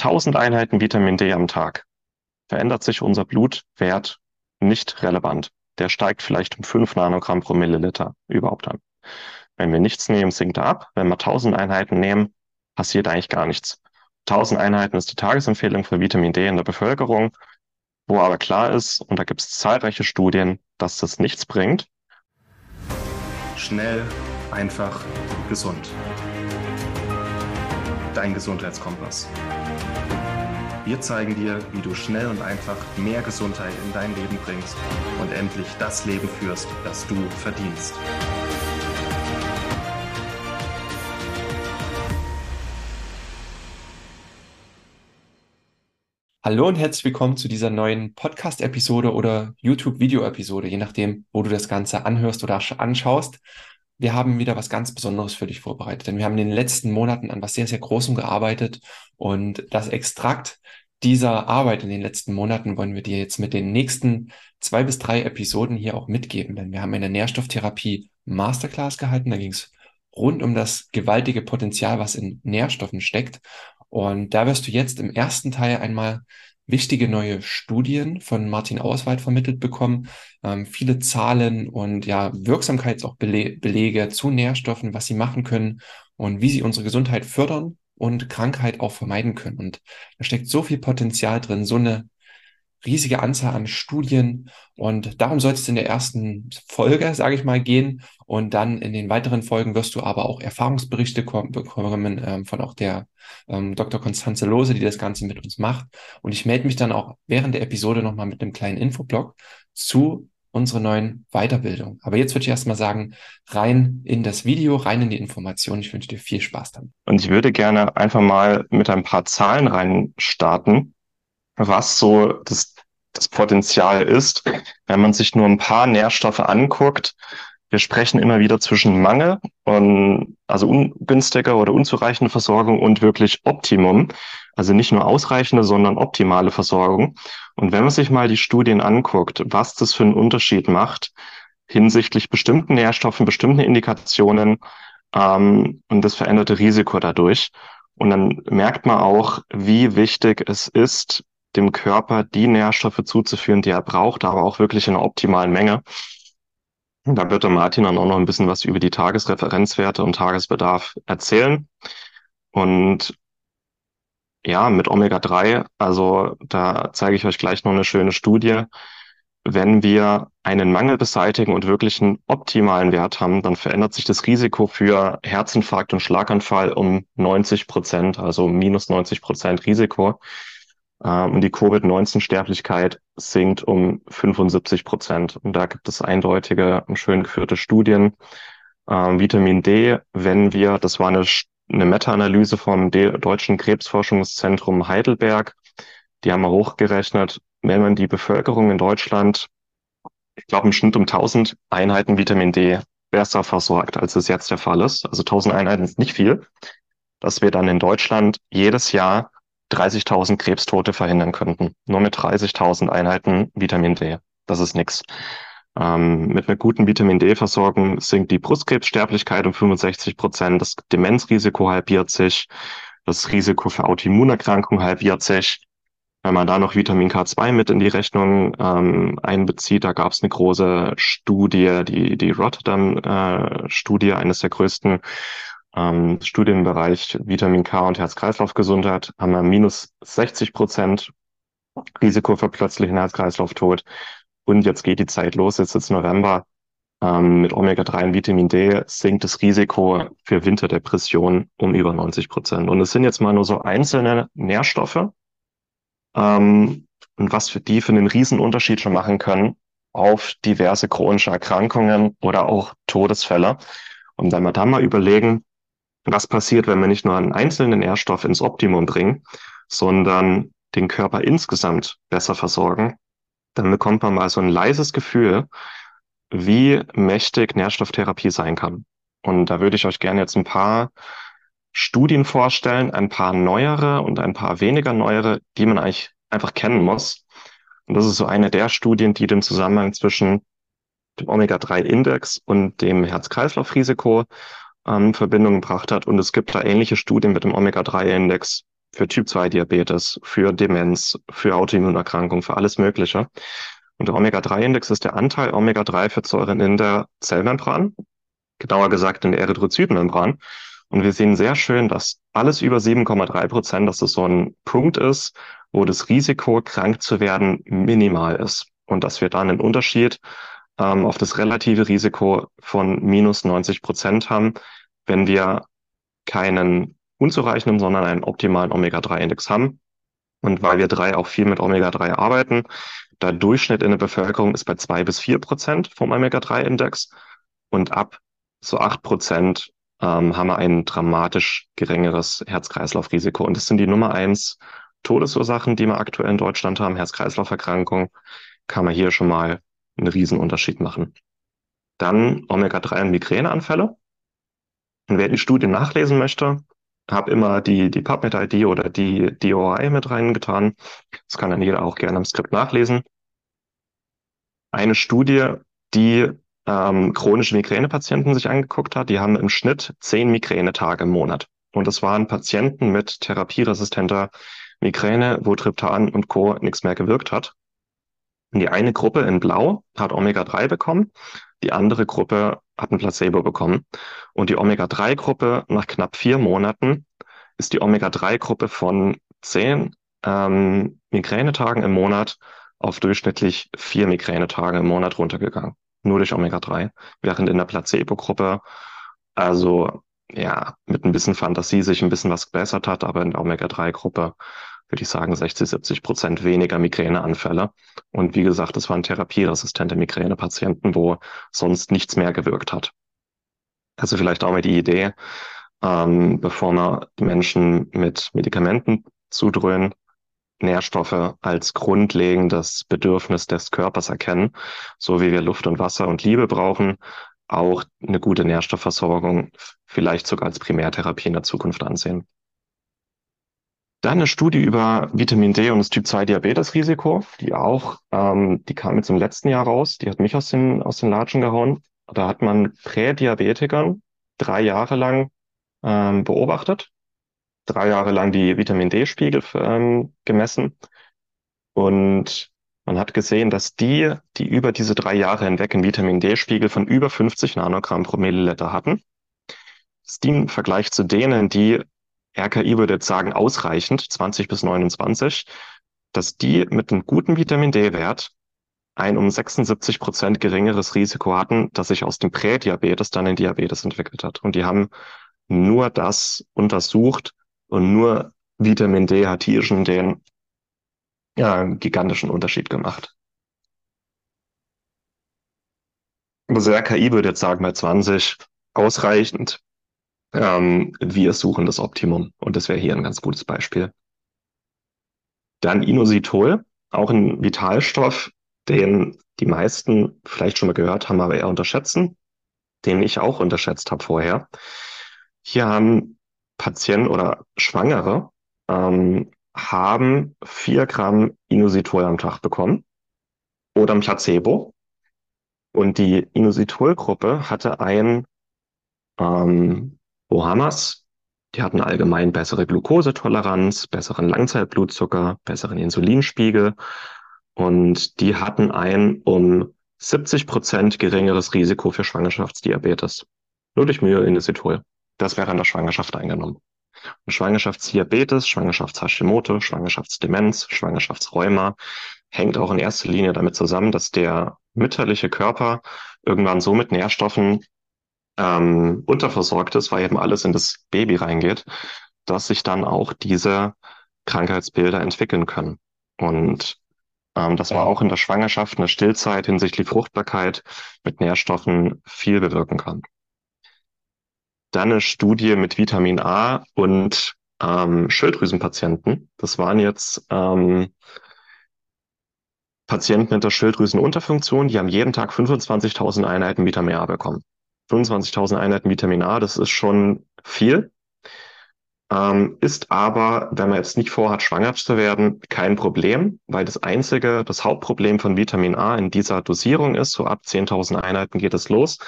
1000 Einheiten Vitamin D am Tag, verändert sich unser Blutwert nicht relevant. Der steigt vielleicht um 5 Nanogramm pro Milliliter überhaupt an. Wenn wir nichts nehmen, sinkt er ab. Wenn wir 1000 Einheiten nehmen, passiert eigentlich gar nichts. 1000 Einheiten ist die Tagesempfehlung für Vitamin D in der Bevölkerung, wo aber klar ist, und da gibt es zahlreiche Studien, dass das nichts bringt. Schnell, einfach, gesund. Dein Gesundheitskompass. Wir zeigen dir, wie du schnell und einfach mehr Gesundheit in dein Leben bringst und endlich das Leben führst, das du verdienst. Hallo und herzlich willkommen zu dieser neuen Podcast-Episode oder YouTube-Video-Episode, je nachdem, wo du das Ganze anhörst oder anschaust. Wir haben wieder was ganz Besonderes für dich vorbereitet, denn wir haben in den letzten Monaten an was sehr, sehr Großem gearbeitet und das Extrakt dieser Arbeit in den letzten Monaten wollen wir dir jetzt mit den nächsten zwei bis drei Episoden hier auch mitgeben, denn wir haben eine Nährstofftherapie Masterclass gehalten. Da ging es rund um das gewaltige Potenzial, was in Nährstoffen steckt. Und da wirst du jetzt im ersten Teil einmal wichtige neue Studien von Martin Auswald vermittelt bekommen, ähm, viele Zahlen und ja Wirksamkeits auch Belege zu Nährstoffen, was sie machen können und wie sie unsere Gesundheit fördern und Krankheit auch vermeiden können. Und da steckt so viel Potenzial drin, so eine riesige Anzahl an Studien. Und darum soll es in der ersten Folge, sage ich mal, gehen. Und dann in den weiteren Folgen wirst du aber auch Erfahrungsberichte bekommen ähm, von auch der ähm, Dr. Konstanze Lose, die das Ganze mit uns macht. Und ich melde mich dann auch während der Episode nochmal mit einem kleinen Infoblog zu unsere neuen Weiterbildung. Aber jetzt würde ich erstmal sagen, rein in das Video, rein in die Information. Ich wünsche dir viel Spaß dann. Und ich würde gerne einfach mal mit ein paar Zahlen rein starten, was so das, das Potenzial ist, wenn man sich nur ein paar Nährstoffe anguckt. Wir sprechen immer wieder zwischen Mangel und also ungünstiger oder unzureichende Versorgung und wirklich Optimum. Also nicht nur ausreichende, sondern optimale Versorgung. Und wenn man sich mal die Studien anguckt, was das für einen Unterschied macht hinsichtlich bestimmten Nährstoffen, bestimmten Indikationen ähm, und das veränderte Risiko dadurch. Und dann merkt man auch, wie wichtig es ist, dem Körper die Nährstoffe zuzuführen, die er braucht, aber auch wirklich in einer optimalen Menge. Da wird der Martin dann auch noch ein bisschen was über die Tagesreferenzwerte und Tagesbedarf erzählen. Und ja, mit Omega-3, also da zeige ich euch gleich noch eine schöne Studie. Wenn wir einen Mangel beseitigen und wirklich einen optimalen Wert haben, dann verändert sich das Risiko für Herzinfarkt und Schlaganfall um 90 Prozent, also minus 90 Prozent Risiko. Ähm, und die Covid-19-Sterblichkeit sinkt um 75 Prozent. Und da gibt es eindeutige und schön geführte Studien. Ähm, Vitamin D, wenn wir, das war eine eine Meta-Analyse vom Deutschen Krebsforschungszentrum Heidelberg. Die haben wir hochgerechnet, wenn man die Bevölkerung in Deutschland, ich glaube im Schnitt um 1000 Einheiten Vitamin D besser versorgt, als es jetzt der Fall ist. Also 1000 Einheiten ist nicht viel, dass wir dann in Deutschland jedes Jahr 30.000 Krebstote verhindern könnten. Nur mit 30.000 Einheiten Vitamin D. Das ist nichts. Ähm, mit einer guten Vitamin D-Versorgung sinkt die Brustkrebssterblichkeit um 65 Prozent, das Demenzrisiko halbiert sich, das Risiko für Autoimmunerkrankungen halbiert sich. Wenn man da noch Vitamin K2 mit in die Rechnung ähm, einbezieht, da gab es eine große Studie, die, die Rotterdam-Studie, äh, eines der größten ähm, Studien im Bereich Vitamin K und Herz-Kreislauf-Gesundheit, haben wir minus 60 Prozent Risiko für plötzlichen Herz-Kreislauf-Tod. Und jetzt geht die Zeit los, jetzt ist November. Ähm, mit Omega-3 und Vitamin D sinkt das Risiko für Winterdepression um über 90 Prozent. Und es sind jetzt mal nur so einzelne Nährstoffe. Ähm, und was für die für einen Riesenunterschied schon machen können auf diverse chronische Erkrankungen oder auch Todesfälle. Und wenn wir dann mal überlegen, was passiert, wenn wir nicht nur einen einzelnen Nährstoff ins Optimum bringen, sondern den Körper insgesamt besser versorgen, dann bekommt man mal so ein leises Gefühl, wie mächtig Nährstofftherapie sein kann. Und da würde ich euch gerne jetzt ein paar Studien vorstellen, ein paar neuere und ein paar weniger neuere, die man eigentlich einfach kennen muss. Und das ist so eine der Studien, die den Zusammenhang zwischen dem Omega-3-Index und dem Herz-Kreislauf-Risiko ähm, Verbindung gebracht hat. Und es gibt da ähnliche Studien mit dem Omega-3-Index für Typ-2-Diabetes, für Demenz, für Autoimmunerkrankungen, für alles Mögliche. Und der Omega-3-Index ist der Anteil Omega-3-Fettsäuren in der Zellmembran, genauer gesagt in der Erythrozytenmembran. Und wir sehen sehr schön, dass alles über 7,3 Prozent, dass das so ein Punkt ist, wo das Risiko, krank zu werden, minimal ist. Und dass wir dann einen Unterschied ähm, auf das relative Risiko von minus 90 Prozent haben, wenn wir keinen unzureichenden, sondern einen optimalen Omega-3-Index haben. Und weil wir drei auch viel mit Omega-3 arbeiten, der Durchschnitt in der Bevölkerung ist bei zwei bis vier Prozent vom Omega-3-Index. Und ab so acht Prozent ähm, haben wir ein dramatisch geringeres Herz-Kreislauf-Risiko. Und das sind die Nummer eins Todesursachen, die wir aktuell in Deutschland haben. Herz-Kreislauf-Erkrankung kann man hier schon mal einen Riesenunterschied machen. Dann Omega-3 und Migräneanfälle. Und wer die Studie nachlesen möchte, habe immer die, die PubMed-ID oder die DOI mit reingetan. Das kann dann jeder auch gerne im Skript nachlesen. Eine Studie, die ähm, chronische Migränepatienten sich angeguckt hat, die haben im Schnitt zehn Migränetage im Monat. Und das waren Patienten mit therapieresistenter Migräne, wo Triptan und Co. nichts mehr gewirkt hat. Die eine Gruppe in Blau hat Omega-3 bekommen, die andere Gruppe hat ein Placebo bekommen. Und die Omega-3-Gruppe nach knapp vier Monaten ist die Omega-3-Gruppe von zehn ähm, Migränetagen im Monat auf durchschnittlich vier Migränetage im Monat runtergegangen. Nur durch Omega-3. Während in der Placebo-Gruppe, also ja, mit ein bisschen Fantasie sich ein bisschen was gebessert hat, aber in der Omega-3-Gruppe würde ich sagen 60, 70 Prozent weniger Migräneanfälle. Und wie gesagt, das waren therapieresistente Migränepatienten, wo sonst nichts mehr gewirkt hat. Also vielleicht auch mal die Idee, ähm, bevor wir die Menschen mit Medikamenten zudröhnen, Nährstoffe als grundlegendes Bedürfnis des Körpers erkennen, so wie wir Luft und Wasser und Liebe brauchen, auch eine gute Nährstoffversorgung vielleicht sogar als Primärtherapie in der Zukunft ansehen. Dann eine Studie über Vitamin D und das Typ-2-Diabetes-Risiko, die auch, ähm, die kam jetzt im letzten Jahr raus, die hat mich aus den, aus den Latschen gehauen. Da hat man Prädiabetikern drei Jahre lang ähm, beobachtet, drei Jahre lang die Vitamin D-Spiegel ähm, gemessen. Und man hat gesehen, dass die, die über diese drei Jahre hinweg einen Vitamin D-Spiegel von über 50 Nanogramm pro Milliliter hatten, ist die im Vergleich zu denen, die RKI würde jetzt sagen ausreichend, 20 bis 29, dass die mit einem guten Vitamin D-Wert ein um 76 Prozent geringeres Risiko hatten, dass sich aus dem Prädiabetes dann ein Diabetes entwickelt hat. Und die haben nur das untersucht und nur Vitamin D hat hier schon den ja, gigantischen Unterschied gemacht. Also RKI würde jetzt sagen bei 20 ausreichend. Ähm, wir suchen das Optimum und das wäre hier ein ganz gutes Beispiel. Dann Inositol, auch ein Vitalstoff, den die meisten vielleicht schon mal gehört haben, aber eher unterschätzen, den ich auch unterschätzt habe vorher. Hier haben Patienten oder Schwangere ähm, haben vier Gramm Inositol am Tag bekommen oder ein Placebo. Und die Inositol-Gruppe hatte ein ähm, Ohamas, die hatten allgemein bessere Glukosetoleranz, besseren Langzeitblutzucker, besseren Insulinspiegel und die hatten ein um 70 Prozent geringeres Risiko für Schwangerschaftsdiabetes. Nur durch Myoinositol. Das wäre in der Schwangerschaft eingenommen. Und Schwangerschaftsdiabetes, Schwangerschaftshashimoto, Schwangerschaftsdemenz, Schwangerschaftsrheuma hängt auch in erster Linie damit zusammen, dass der mütterliche Körper irgendwann so mit Nährstoffen ähm, unterversorgt ist, weil eben alles in das Baby reingeht, dass sich dann auch diese Krankheitsbilder entwickeln können. Und ähm, dass man auch in der Schwangerschaft eine Stillzeit hinsichtlich Fruchtbarkeit mit Nährstoffen viel bewirken kann. Dann eine Studie mit Vitamin A und ähm, Schilddrüsenpatienten. Das waren jetzt ähm, Patienten mit der Schilddrüsenunterfunktion, die haben jeden Tag 25.000 Einheiten Vitamin A bekommen. 25.000 Einheiten Vitamin A, das ist schon viel. Ähm, ist aber, wenn man jetzt nicht vorhat, schwanger zu werden, kein Problem, weil das einzige, das Hauptproblem von Vitamin A in dieser Dosierung ist, so ab 10.000 Einheiten geht es los,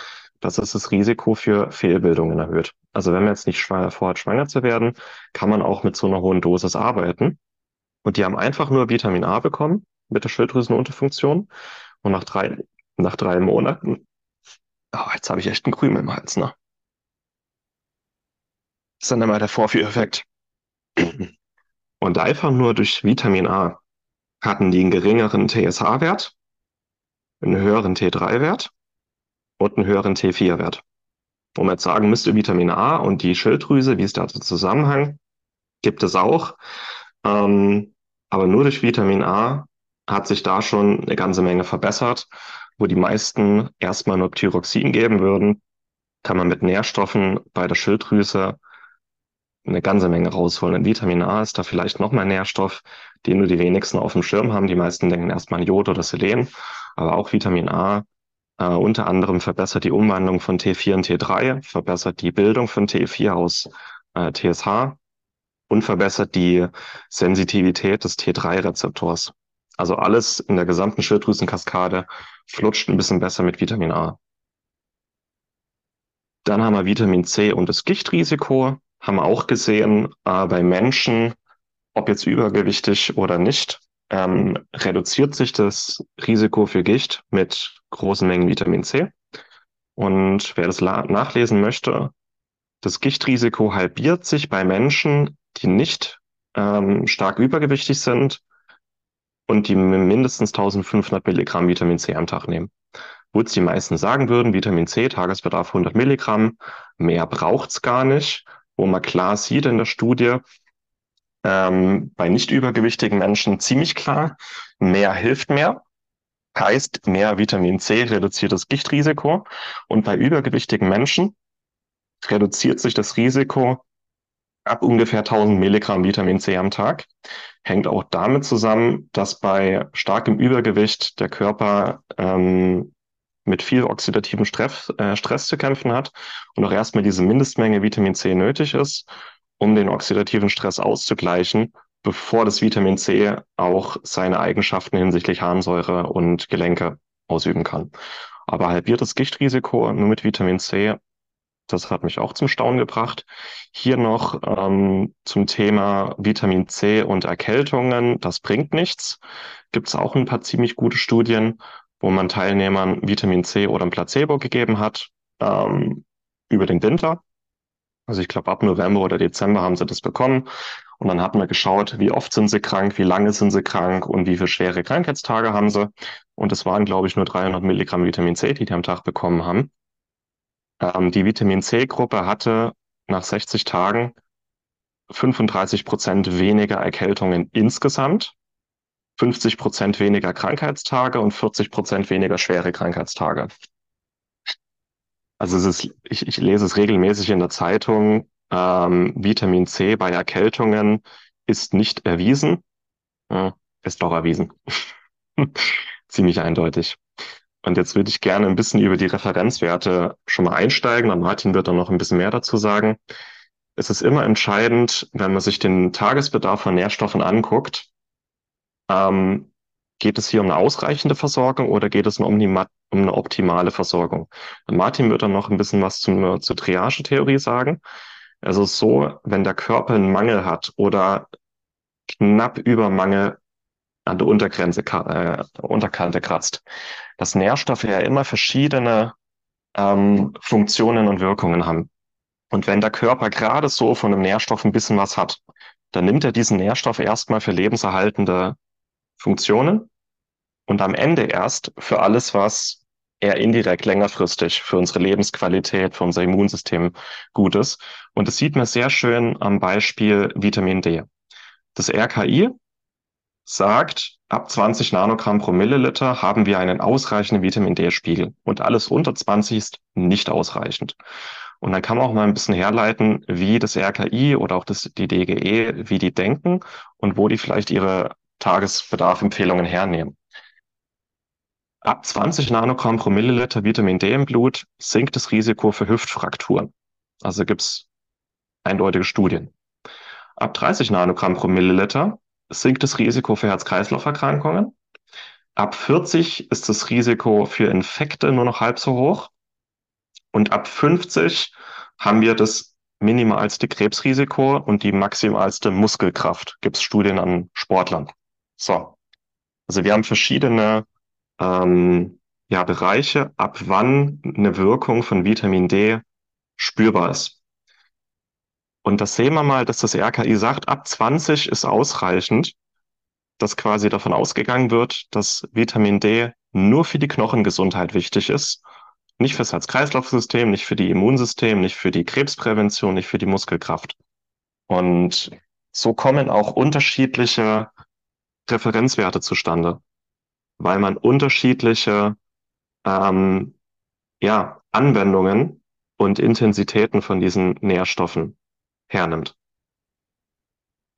dass es das Risiko für Fehlbildungen erhöht. Also wenn man jetzt nicht vorhat, schwanger zu werden, kann man auch mit so einer hohen Dosis arbeiten. Und die haben einfach nur Vitamin A bekommen mit der Schilddrüsenunterfunktion. Und nach drei, nach drei Monaten, oh, jetzt habe ich echt einen Krümel im Hals, ne? Das ist dann immer der Vorführeffekt. Und einfach nur durch Vitamin A hatten die einen geringeren TSH-Wert, einen höheren T3-Wert und einen höheren T4-Wert. Wo man jetzt sagen müsste, Vitamin A und die Schilddrüse, wie ist da der Zusammenhang? Gibt es auch. Ähm, aber nur durch Vitamin A hat sich da schon eine ganze Menge verbessert. Wo die meisten erstmal nur Thyroxin geben würden, kann man mit Nährstoffen bei der Schilddrüse eine ganze Menge rausholen. Und Vitamin A ist da vielleicht noch mal ein Nährstoff, den nur die wenigsten auf dem Schirm haben. Die meisten denken erstmal an Jod oder Selen, aber auch Vitamin A äh, unter anderem verbessert die Umwandlung von T4 und T3, verbessert die Bildung von T4 aus äh, TSH und verbessert die Sensitivität des T3-Rezeptors. Also alles in der gesamten Schilddrüsenkaskade flutscht ein bisschen besser mit Vitamin A. Dann haben wir Vitamin C und das Gichtrisiko haben wir auch gesehen äh, bei Menschen, ob jetzt übergewichtig oder nicht, ähm, reduziert sich das Risiko für Gicht mit großen Mengen Vitamin C. Und wer das nachlesen möchte, das Gichtrisiko halbiert sich bei Menschen, die nicht ähm, stark übergewichtig sind und die mindestens 1500 Milligramm Vitamin C am Tag nehmen. Wo jetzt die meisten sagen würden, Vitamin C, Tagesbedarf 100 Milligramm, mehr braucht's gar nicht wo man klar sieht in der Studie, ähm, bei nicht übergewichtigen Menschen ziemlich klar, mehr hilft mehr. Heißt, mehr Vitamin C reduziert das Gichtrisiko. Und bei übergewichtigen Menschen reduziert sich das Risiko ab ungefähr 1000 Milligramm Vitamin C am Tag. Hängt auch damit zusammen, dass bei starkem Übergewicht der Körper ähm, mit viel oxidativem Stress, äh, Stress zu kämpfen hat und auch erstmal diese Mindestmenge Vitamin C nötig ist, um den oxidativen Stress auszugleichen, bevor das Vitamin C auch seine Eigenschaften hinsichtlich Harnsäure und Gelenke ausüben kann. Aber halbiertes Gichtrisiko nur mit Vitamin C, das hat mich auch zum Staunen gebracht. Hier noch ähm, zum Thema Vitamin C und Erkältungen, das bringt nichts. Gibt es auch ein paar ziemlich gute Studien, wo man Teilnehmern Vitamin C oder ein Placebo gegeben hat ähm, über den Winter. Also ich glaube, ab November oder Dezember haben sie das bekommen. Und dann hat man geschaut, wie oft sind sie krank, wie lange sind sie krank und wie viele schwere Krankheitstage haben sie. Und es waren, glaube ich, nur 300 Milligramm Vitamin C, die die am Tag bekommen haben. Ähm, die Vitamin C-Gruppe hatte nach 60 Tagen 35 Prozent weniger Erkältungen insgesamt 50 Prozent weniger Krankheitstage und 40 Prozent weniger schwere Krankheitstage. Also es ist, ich, ich lese es regelmäßig in der Zeitung, ähm, Vitamin C bei Erkältungen ist nicht erwiesen. Ja, ist doch erwiesen. Ziemlich eindeutig. Und jetzt würde ich gerne ein bisschen über die Referenzwerte schon mal einsteigen. Und Martin wird dann noch ein bisschen mehr dazu sagen. Es ist immer entscheidend, wenn man sich den Tagesbedarf von Nährstoffen anguckt, ähm, geht es hier um eine ausreichende Versorgung oder geht es um, die, um eine optimale Versorgung? Martin wird dann noch ein bisschen was zum, zur Triage-Theorie sagen. Also so, wenn der Körper einen Mangel hat oder knapp über Mangel an der Untergrenze, äh, Unterkante kratzt, dass Nährstoffe ja immer verschiedene ähm, Funktionen und Wirkungen haben. Und wenn der Körper gerade so von einem Nährstoff ein bisschen was hat, dann nimmt er diesen Nährstoff erstmal für lebenserhaltende Funktionen und am Ende erst für alles, was eher indirekt längerfristig für unsere Lebensqualität, für unser Immunsystem gut ist. Und das sieht man sehr schön am Beispiel Vitamin D. Das RKI sagt, ab 20 Nanogramm pro Milliliter haben wir einen ausreichenden Vitamin D-Spiegel und alles unter 20 ist nicht ausreichend. Und dann kann man auch mal ein bisschen herleiten, wie das RKI oder auch das, die DGE, wie die denken und wo die vielleicht ihre Tagesbedarf-Empfehlungen hernehmen. Ab 20 Nanogramm pro Milliliter Vitamin D im Blut sinkt das Risiko für Hüftfrakturen. Also gibt es eindeutige Studien. Ab 30 Nanogramm pro Milliliter sinkt das Risiko für Herz-Kreislauf-Erkrankungen. Ab 40 ist das Risiko für Infekte nur noch halb so hoch. Und ab 50 haben wir das minimalste Krebsrisiko und die maximalste Muskelkraft. Gibt es Studien an Sportlern. So. Also wir haben verschiedene ähm, ja, Bereiche, ab wann eine Wirkung von Vitamin D spürbar ist. Und das sehen wir mal, dass das RKI sagt, ab 20 ist ausreichend, dass quasi davon ausgegangen wird, dass Vitamin D nur für die Knochengesundheit wichtig ist, nicht fürs Herz-Kreislauf-System, nicht für die Immunsystem, nicht für die Krebsprävention, nicht für die Muskelkraft. Und so kommen auch unterschiedliche Referenzwerte zustande, weil man unterschiedliche ähm, ja, Anwendungen und Intensitäten von diesen Nährstoffen hernimmt.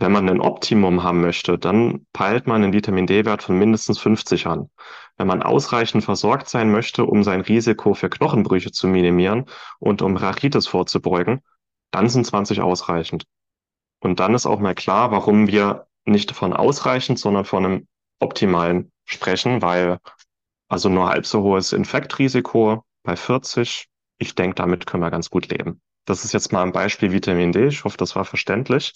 Wenn man ein Optimum haben möchte, dann peilt man einen Vitamin D-Wert von mindestens 50 an. Wenn man ausreichend versorgt sein möchte, um sein Risiko für Knochenbrüche zu minimieren und um Rachitis vorzubeugen, dann sind 20 ausreichend. Und dann ist auch mal klar, warum wir nicht von ausreichend, sondern von einem optimalen sprechen, weil also nur halb so hohes Infektrisiko bei 40, ich denke, damit können wir ganz gut leben. Das ist jetzt mal ein Beispiel Vitamin D. Ich hoffe, das war verständlich.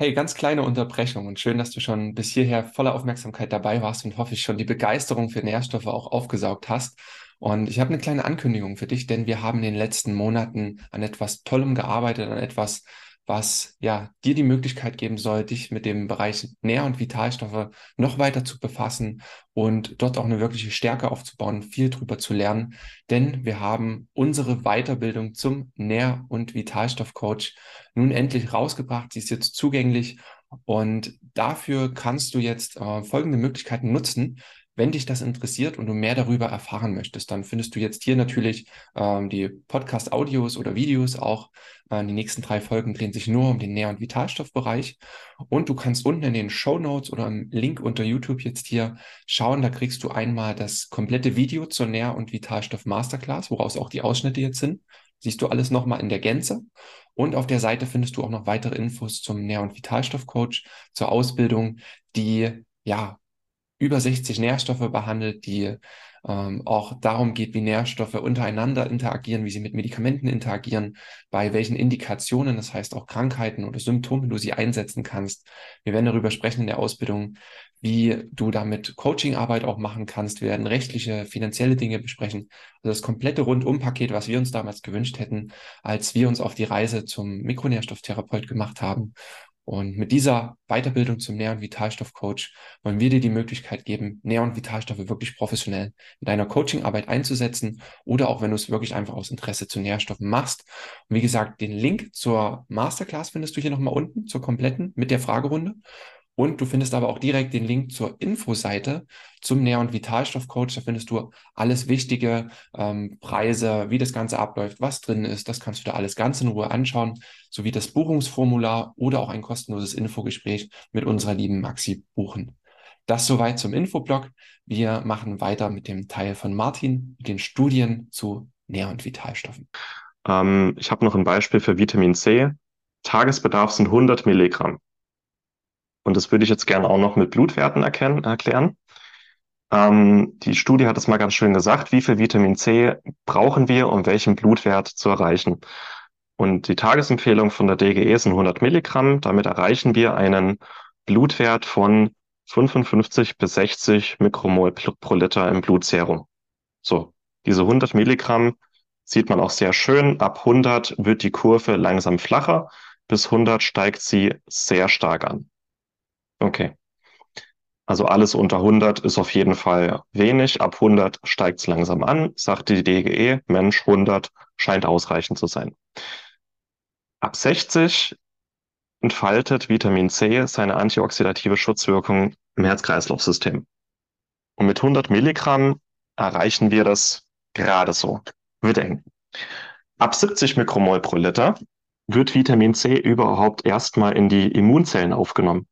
Hey, ganz kleine Unterbrechung und schön, dass du schon bis hierher voller Aufmerksamkeit dabei warst und hoffe ich schon die Begeisterung für Nährstoffe auch aufgesaugt hast. Und ich habe eine kleine Ankündigung für dich, denn wir haben in den letzten Monaten an etwas Tollem gearbeitet, an etwas, was ja dir die Möglichkeit geben soll, dich mit dem Bereich Nähr- und Vitalstoffe noch weiter zu befassen und dort auch eine wirkliche Stärke aufzubauen, viel drüber zu lernen. Denn wir haben unsere Weiterbildung zum Nähr- und Vitalstoffcoach nun endlich rausgebracht. Sie ist jetzt zugänglich und dafür kannst du jetzt äh, folgende Möglichkeiten nutzen. Wenn dich das interessiert und du mehr darüber erfahren möchtest, dann findest du jetzt hier natürlich ähm, die Podcast-Audios oder Videos auch. Äh, die nächsten drei Folgen drehen sich nur um den Nähr- und Vitalstoffbereich. Und du kannst unten in den Show Notes oder im Link unter YouTube jetzt hier schauen. Da kriegst du einmal das komplette Video zur Nähr- und Vitalstoff Masterclass, woraus auch die Ausschnitte jetzt sind. Siehst du alles nochmal in der Gänze. Und auf der Seite findest du auch noch weitere Infos zum Nähr- und Vitalstoffcoach, zur Ausbildung, die ja über 60 Nährstoffe behandelt, die ähm, auch darum geht, wie Nährstoffe untereinander interagieren, wie sie mit Medikamenten interagieren, bei welchen Indikationen, das heißt auch Krankheiten oder Symptomen du sie einsetzen kannst. Wir werden darüber sprechen in der Ausbildung, wie du damit Coachingarbeit auch machen kannst. Wir werden rechtliche, finanzielle Dinge besprechen. Also das komplette Rundumpaket, was wir uns damals gewünscht hätten, als wir uns auf die Reise zum Mikronährstofftherapeut gemacht haben. Und mit dieser Weiterbildung zum Nähr- und Vitalstoffcoach wollen wir dir die Möglichkeit geben, Nähr- und Vitalstoffe wirklich professionell in deiner Coachingarbeit einzusetzen oder auch wenn du es wirklich einfach aus Interesse zu Nährstoffen machst. Und wie gesagt, den Link zur Masterclass findest du hier nochmal unten, zur kompletten mit der Fragerunde. Und du findest aber auch direkt den Link zur Infoseite zum Nähr- und Vitalstoffcoach. Da findest du alles Wichtige, ähm, Preise, wie das Ganze abläuft, was drin ist. Das kannst du da alles ganz in Ruhe anschauen, sowie das Buchungsformular oder auch ein kostenloses Infogespräch mit unserer lieben Maxi buchen. Das soweit zum Infoblog. Wir machen weiter mit dem Teil von Martin, mit den Studien zu Nähr- und Vitalstoffen. Ähm, ich habe noch ein Beispiel für Vitamin C. Tagesbedarf sind 100 Milligramm. Und das würde ich jetzt gerne auch noch mit Blutwerten erkennen, erklären. Ähm, die Studie hat es mal ganz schön gesagt, wie viel Vitamin C brauchen wir, um welchen Blutwert zu erreichen. Und die Tagesempfehlung von der DGE sind 100 Milligramm. Damit erreichen wir einen Blutwert von 55 bis 60 Mikromol pro Liter im Blutserum. So, diese 100 Milligramm sieht man auch sehr schön. Ab 100 wird die Kurve langsam flacher. Bis 100 steigt sie sehr stark an. Okay. Also alles unter 100 ist auf jeden Fall wenig. Ab 100 steigt es langsam an, sagt die DGE. Mensch, 100 scheint ausreichend zu sein. Ab 60 entfaltet Vitamin C seine antioxidative Schutzwirkung im Herz-Kreislauf-System. Und mit 100 Milligramm erreichen wir das gerade so. Wird eng. Ab 70 Mikromol pro Liter wird Vitamin C überhaupt erstmal in die Immunzellen aufgenommen.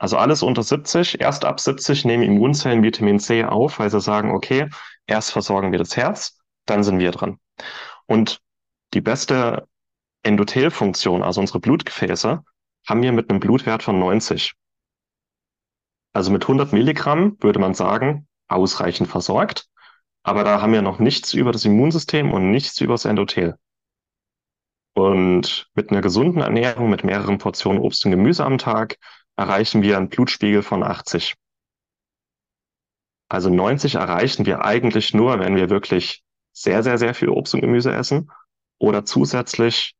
Also alles unter 70, erst ab 70 nehmen Immunzellen Vitamin C auf, weil sie sagen, okay, erst versorgen wir das Herz, dann sind wir dran. Und die beste Endothelfunktion, also unsere Blutgefäße, haben wir mit einem Blutwert von 90. Also mit 100 Milligramm würde man sagen, ausreichend versorgt. Aber da haben wir noch nichts über das Immunsystem und nichts über das Endothel. Und mit einer gesunden Ernährung, mit mehreren Portionen Obst und Gemüse am Tag, erreichen wir einen Blutspiegel von 80. Also 90 erreichen wir eigentlich nur, wenn wir wirklich sehr, sehr, sehr viel Obst und Gemüse essen oder zusätzlich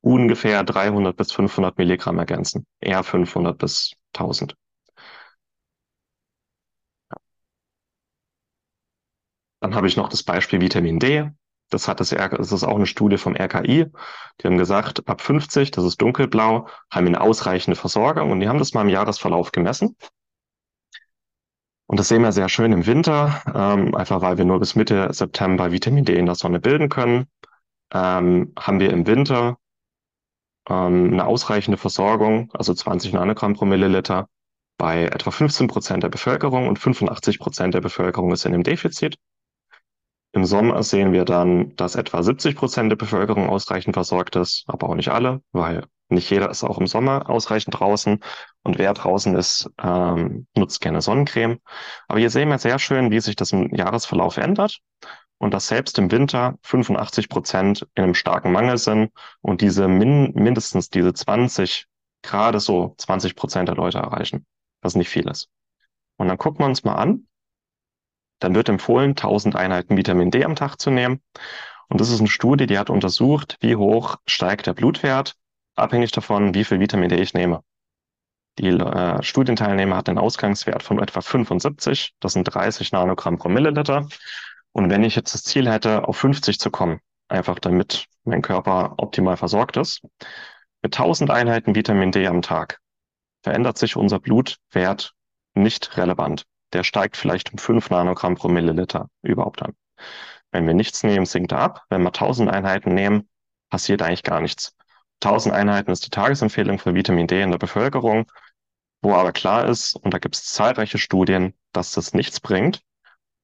ungefähr 300 bis 500 Milligramm ergänzen. Eher 500 bis 1000. Dann habe ich noch das Beispiel Vitamin D. Das hat das, das ist auch eine Studie vom RKI. Die haben gesagt, ab 50, das ist dunkelblau, haben wir eine ausreichende Versorgung und die haben das mal im Jahresverlauf gemessen. Und das sehen wir sehr schön im Winter, ähm, einfach weil wir nur bis Mitte September Vitamin D in der Sonne bilden können. Ähm, haben wir im Winter ähm, eine ausreichende Versorgung, also 20 Nanogramm pro Milliliter, bei etwa 15 Prozent der Bevölkerung und 85 Prozent der Bevölkerung ist in einem Defizit. Im Sommer sehen wir dann, dass etwa 70 Prozent der Bevölkerung ausreichend versorgt ist, aber auch nicht alle, weil nicht jeder ist auch im Sommer ausreichend draußen und wer draußen ist, ähm, nutzt gerne Sonnencreme. Aber hier sehen wir sehr schön, wie sich das im Jahresverlauf ändert und dass selbst im Winter 85 Prozent in einem starken Mangel sind und diese min mindestens diese 20, gerade so 20 Prozent der Leute erreichen, was nicht viel ist. Und dann gucken wir uns mal an, dann wird empfohlen, 1000 Einheiten Vitamin D am Tag zu nehmen. Und das ist eine Studie, die hat untersucht, wie hoch steigt der Blutwert, abhängig davon, wie viel Vitamin D ich nehme. Die äh, Studienteilnehmer hatten einen Ausgangswert von etwa 75, das sind 30 Nanogramm pro Milliliter. Und wenn ich jetzt das Ziel hätte, auf 50 zu kommen, einfach damit mein Körper optimal versorgt ist, mit 1000 Einheiten Vitamin D am Tag verändert sich unser Blutwert nicht relevant der steigt vielleicht um 5 Nanogramm pro Milliliter überhaupt an. Wenn wir nichts nehmen, sinkt er ab. Wenn wir 1000 Einheiten nehmen, passiert eigentlich gar nichts. 1000 Einheiten ist die Tagesempfehlung für Vitamin D in der Bevölkerung, wo aber klar ist, und da gibt es zahlreiche Studien, dass das nichts bringt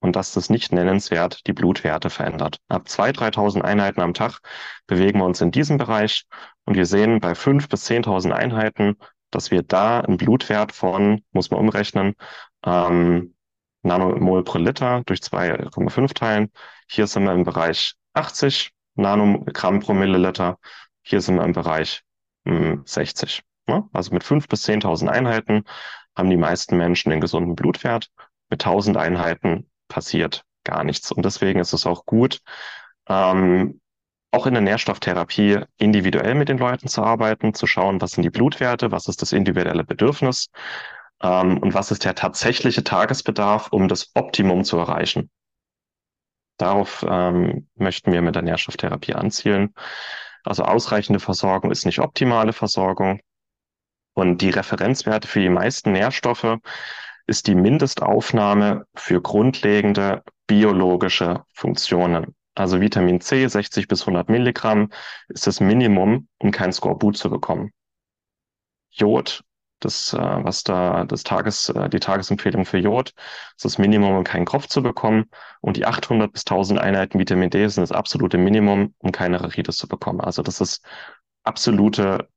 und dass das nicht nennenswert die Blutwerte verändert. Ab 2.000, 3.000 Einheiten am Tag bewegen wir uns in diesem Bereich und wir sehen bei 5.000 bis 10.000 Einheiten, dass wir da einen Blutwert von, muss man umrechnen, ähm, Nanomol pro Liter durch 2,5 teilen. Hier sind wir im Bereich 80 Nanogramm pro Milliliter. Hier sind wir im Bereich mh, hm, 60. Ne? Also mit 5.000 bis 10.000 Einheiten haben die meisten Menschen den gesunden Blutwert. Mit 1.000 Einheiten passiert gar nichts. Und deswegen ist es auch gut, ähm, auch in der Nährstofftherapie individuell mit den Leuten zu arbeiten, zu schauen, was sind die Blutwerte, was ist das individuelle Bedürfnis ähm, und was ist der tatsächliche Tagesbedarf, um das Optimum zu erreichen. Darauf ähm, möchten wir mit der Nährstofftherapie anzielen. Also ausreichende Versorgung ist nicht optimale Versorgung. Und die Referenzwerte für die meisten Nährstoffe ist die Mindestaufnahme für grundlegende biologische Funktionen. Also Vitamin C, 60 bis 100 Milligramm, ist das Minimum, um kein Skorbut zu bekommen. Jod das, äh, was da das Tages, äh, die Tagesempfehlung für Jod, ist das Minimum, um keinen Kopf zu bekommen. Und die 800 bis 1000 Einheiten Vitamin D sind das absolute Minimum, um keine Rachitis zu bekommen. Also das ist absolute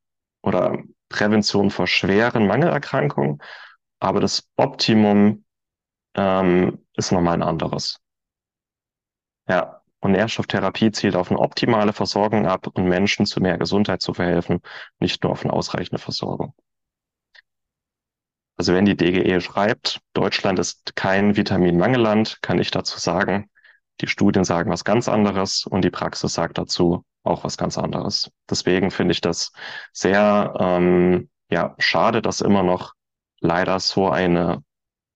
oder Prävention vor schweren Mangelerkrankungen. Aber das Optimum ähm, ist nochmal ein anderes. Ja, und Nährstofftherapie zielt auf eine optimale Versorgung ab und Menschen zu mehr Gesundheit zu verhelfen, nicht nur auf eine ausreichende Versorgung. Also wenn die DGE schreibt, Deutschland ist kein Vitaminmangelland, kann ich dazu sagen, die Studien sagen was ganz anderes und die Praxis sagt dazu auch was ganz anderes. Deswegen finde ich das sehr ähm, ja, schade, dass immer noch leider so eine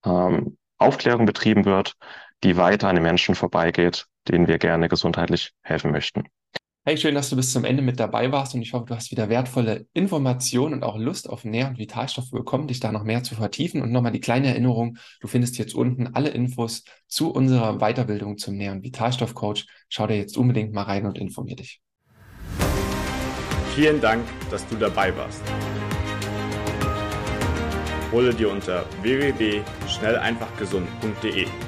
ähm, Aufklärung betrieben wird, die weiter an den Menschen vorbeigeht, denen wir gerne gesundheitlich helfen möchten. Hey, schön, dass du bis zum Ende mit dabei warst und ich hoffe, du hast wieder wertvolle Informationen und auch Lust auf Nähr- und Vitalstoffe bekommen, dich da noch mehr zu vertiefen. Und nochmal die kleine Erinnerung, du findest jetzt unten alle Infos zu unserer Weiterbildung zum Nähr- und Vitalstoffcoach. Schau dir jetzt unbedingt mal rein und informier dich. Vielen Dank, dass du dabei warst. Hole dir unter www.schnelleinfachgesund.de